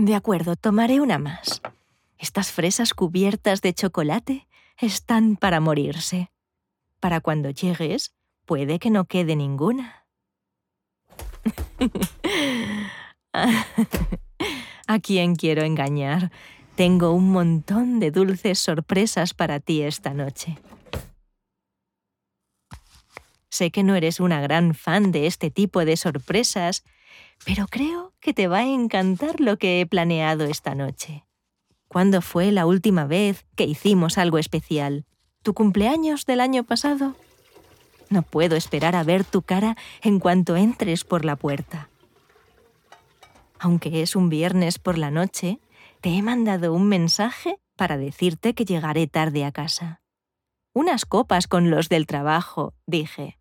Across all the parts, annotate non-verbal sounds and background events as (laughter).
De acuerdo, tomaré una más. Estas fresas cubiertas de chocolate están para morirse. Para cuando llegues, puede que no quede ninguna. (laughs) ¿A quién quiero engañar? Tengo un montón de dulces sorpresas para ti esta noche. Sé que no eres una gran fan de este tipo de sorpresas, pero creo que te va a encantar lo que he planeado esta noche. ¿Cuándo fue la última vez que hicimos algo especial? ¿Tu cumpleaños del año pasado? No puedo esperar a ver tu cara en cuanto entres por la puerta. Aunque es un viernes por la noche, te he mandado un mensaje para decirte que llegaré tarde a casa. Unas copas con los del trabajo, dije.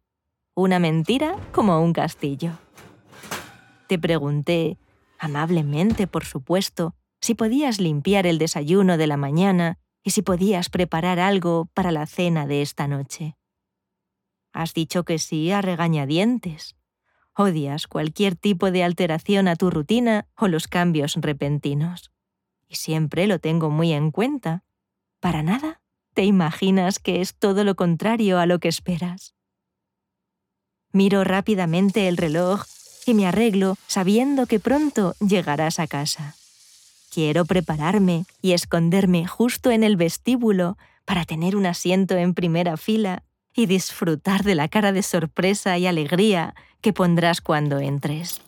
Una mentira como un castillo. Te pregunté, amablemente por supuesto, si podías limpiar el desayuno de la mañana y si podías preparar algo para la cena de esta noche. Has dicho que sí a regañadientes. Odias cualquier tipo de alteración a tu rutina o los cambios repentinos. Y siempre lo tengo muy en cuenta. ¿Para nada? ¿Te imaginas que es todo lo contrario a lo que esperas? Miro rápidamente el reloj y me arreglo sabiendo que pronto llegarás a casa. Quiero prepararme y esconderme justo en el vestíbulo para tener un asiento en primera fila y disfrutar de la cara de sorpresa y alegría que pondrás cuando entres.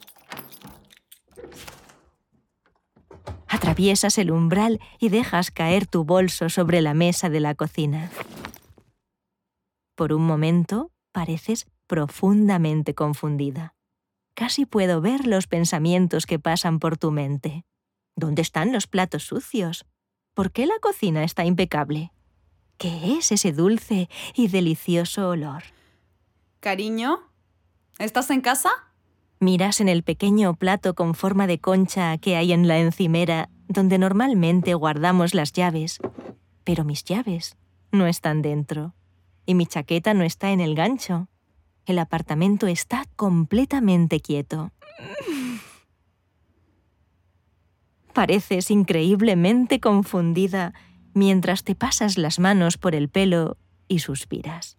Atraviesas el umbral y dejas caer tu bolso sobre la mesa de la cocina. Por un momento pareces profundamente confundida. Casi puedo ver los pensamientos que pasan por tu mente. ¿Dónde están los platos sucios? ¿Por qué la cocina está impecable? ¿Qué es ese dulce y delicioso olor? Cariño, ¿estás en casa? Miras en el pequeño plato con forma de concha que hay en la encimera donde normalmente guardamos las llaves, pero mis llaves no están dentro y mi chaqueta no está en el gancho. El apartamento está completamente quieto. Pareces increíblemente confundida mientras te pasas las manos por el pelo y suspiras.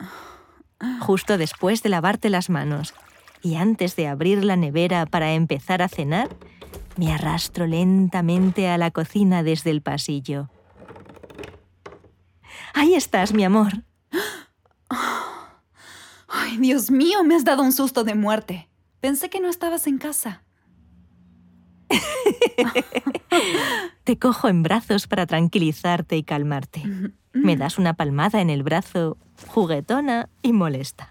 Justo después de lavarte las manos y antes de abrir la nevera para empezar a cenar, me arrastro lentamente a la cocina desde el pasillo. Ahí estás, mi amor. Ay, Dios mío, me has dado un susto de muerte. Pensé que no estabas en casa. (laughs) Te cojo en brazos para tranquilizarte y calmarte. Me das una palmada en el brazo, juguetona y molesta.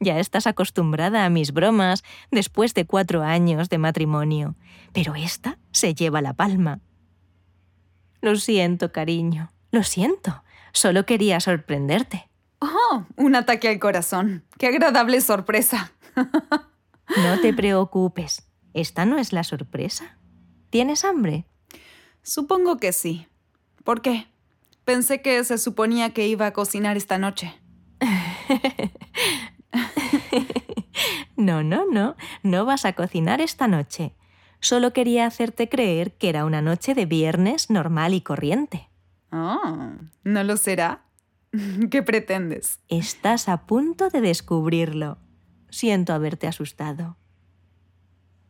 Ya estás acostumbrada a mis bromas después de cuatro años de matrimonio, pero esta se lleva la palma. Lo siento, cariño, lo siento. Solo quería sorprenderte. Oh, un ataque al corazón. Qué agradable sorpresa. no te preocupes. Esta no es la sorpresa. ¿Tienes hambre? Supongo que sí. ¿Por qué? Pensé que se suponía que iba a cocinar esta noche. (laughs) no, no, no. No vas a cocinar esta noche. Solo quería hacerte creer que era una noche de viernes normal y corriente. Oh, ¿no lo será? (laughs) ¿Qué pretendes? Estás a punto de descubrirlo. Siento haberte asustado.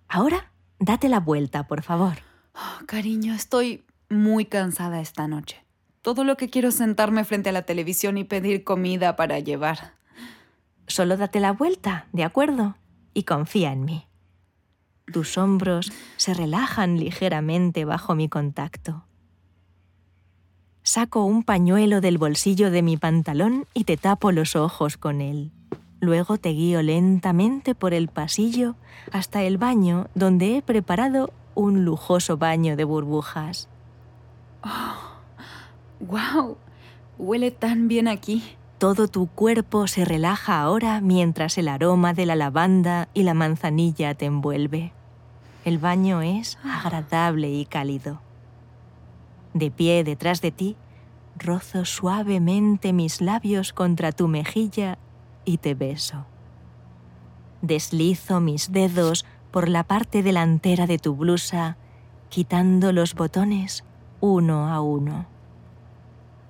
Ahora Date la vuelta, por favor. Oh, (gasps) cariño, estoy muy cansada esta noche. Todo lo que quiero es sentarme frente a la televisión y pedir comida para llevar. Solo date la vuelta, ¿de acuerdo? Y confía en mí. Tus hombros se relajan ligeramente bajo mi contacto. Saco un pañuelo del bolsillo de mi pantalón y te tapo los ojos con él. Luego te guío lentamente por el pasillo hasta el baño donde he preparado un lujoso baño de burbujas. ¡Oh! ¡Wow! Huele tan bien aquí. Todo tu cuerpo se relaja ahora mientras el aroma de la lavanda y la manzanilla te envuelve. El baño es agradable y cálido. De pie detrás de ti, rozo suavemente mis labios contra tu mejilla y te beso. Deslizo mis dedos por la parte delantera de tu blusa quitando los botones uno a uno.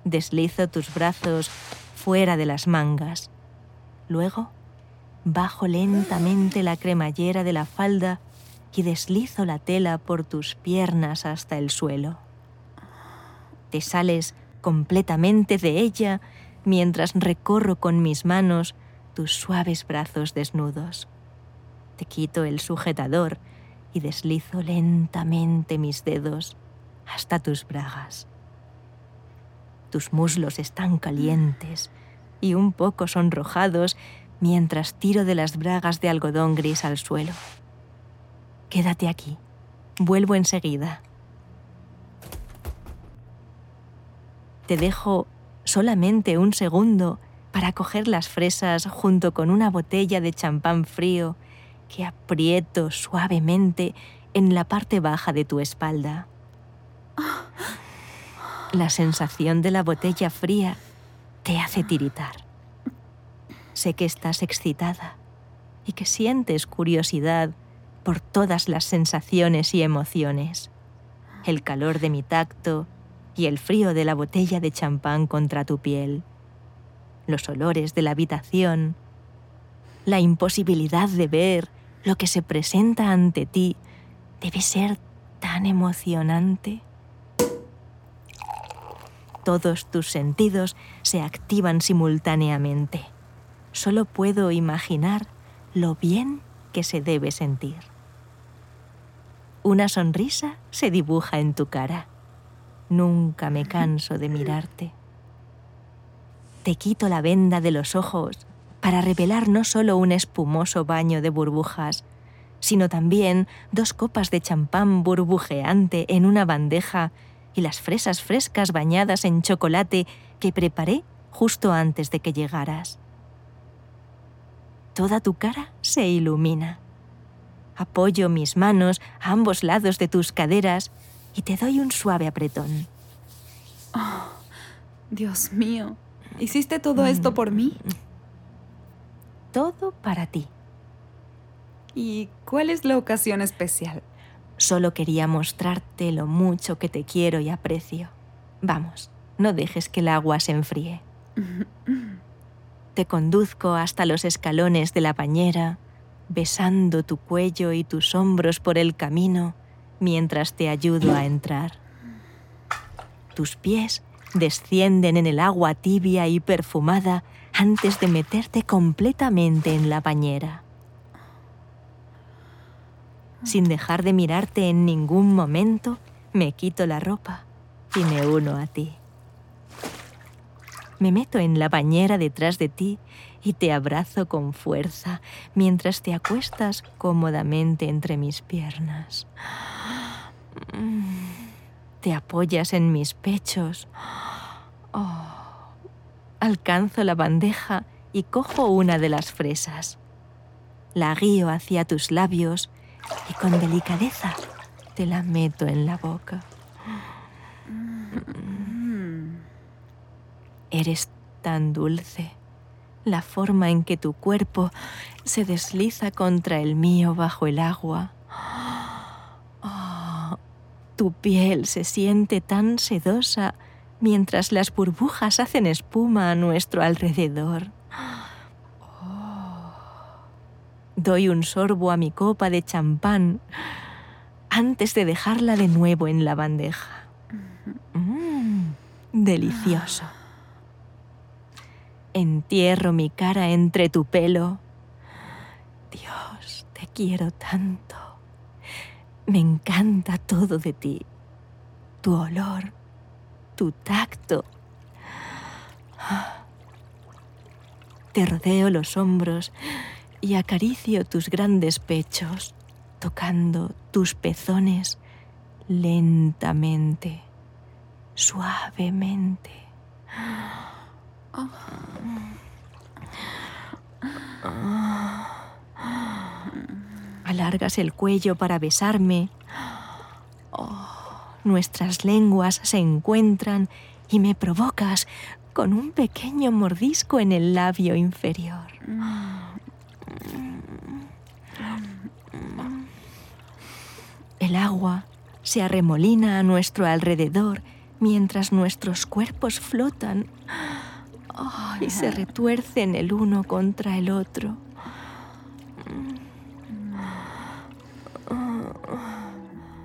Deslizo tus brazos fuera de las mangas. Luego, bajo lentamente la cremallera de la falda y deslizo la tela por tus piernas hasta el suelo. Te sales completamente de ella mientras recorro con mis manos tus suaves brazos desnudos. Te quito el sujetador y deslizo lentamente mis dedos hasta tus bragas. Tus muslos están calientes y un poco sonrojados mientras tiro de las bragas de algodón gris al suelo. Quédate aquí. Vuelvo enseguida. Te dejo solamente un segundo para coger las fresas junto con una botella de champán frío que aprieto suavemente en la parte baja de tu espalda. La sensación de la botella fría te hace tiritar. Sé que estás excitada y que sientes curiosidad por todas las sensaciones y emociones. El calor de mi tacto y el frío de la botella de champán contra tu piel. Los olores de la habitación. La imposibilidad de ver lo que se presenta ante ti debe ser tan emocionante. Todos tus sentidos se activan simultáneamente. Solo puedo imaginar lo bien que se debe sentir. Una sonrisa se dibuja en tu cara. Nunca me canso de mirarte. Te quito la venda de los ojos para revelar no solo un espumoso baño de burbujas, sino también dos copas de champán burbujeante en una bandeja y las fresas frescas bañadas en chocolate que preparé justo antes de que llegaras. Toda tu cara se ilumina. Apoyo mis manos a ambos lados de tus caderas y te doy un suave apretón. Oh, Dios mío, ¿hiciste todo esto por mí? todo para ti. ¿Y cuál es la ocasión especial? Solo quería mostrarte lo mucho que te quiero y aprecio. Vamos, no dejes que el agua se enfríe. (laughs) te conduzco hasta los escalones de la bañera, besando tu cuello y tus hombros por el camino mientras te ayudo a entrar. Tus pies descienden en el agua tibia y perfumada antes de meterte completamente en la bañera. Sin dejar de mirarte en ningún momento, me quito la ropa y me uno a ti. Me meto en la bañera detrás de ti y te abrazo con fuerza mientras te acuestas cómodamente entre mis piernas. Te apoyas en mis pechos. Oh alcanzo la bandeja y cojo una de las fresas. La guío hacia tus labios y con delicadeza te la meto en la boca. Eres tan dulce. La forma en que tu cuerpo se desliza contra el mío bajo el agua. Oh, tu piel se siente tan sedosa mientras las burbujas hacen espuma a nuestro alrededor. Doy un sorbo a mi copa de champán antes de dejarla de nuevo en la bandeja. Mm, delicioso. Entierro mi cara entre tu pelo. Dios, te quiero tanto. Me encanta todo de ti. Tu olor, tu tacto. Te rodeo los hombros y acaricio tus grandes pechos, tocando tus pezones lentamente, suavemente. Alargas el cuello para besarme. Oh nuestras lenguas se encuentran y me provocas con un pequeño mordisco en el labio inferior. El agua se arremolina a nuestro alrededor mientras nuestros cuerpos flotan y se retuercen el uno contra el otro.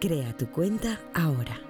Crea tu cuenta ahora.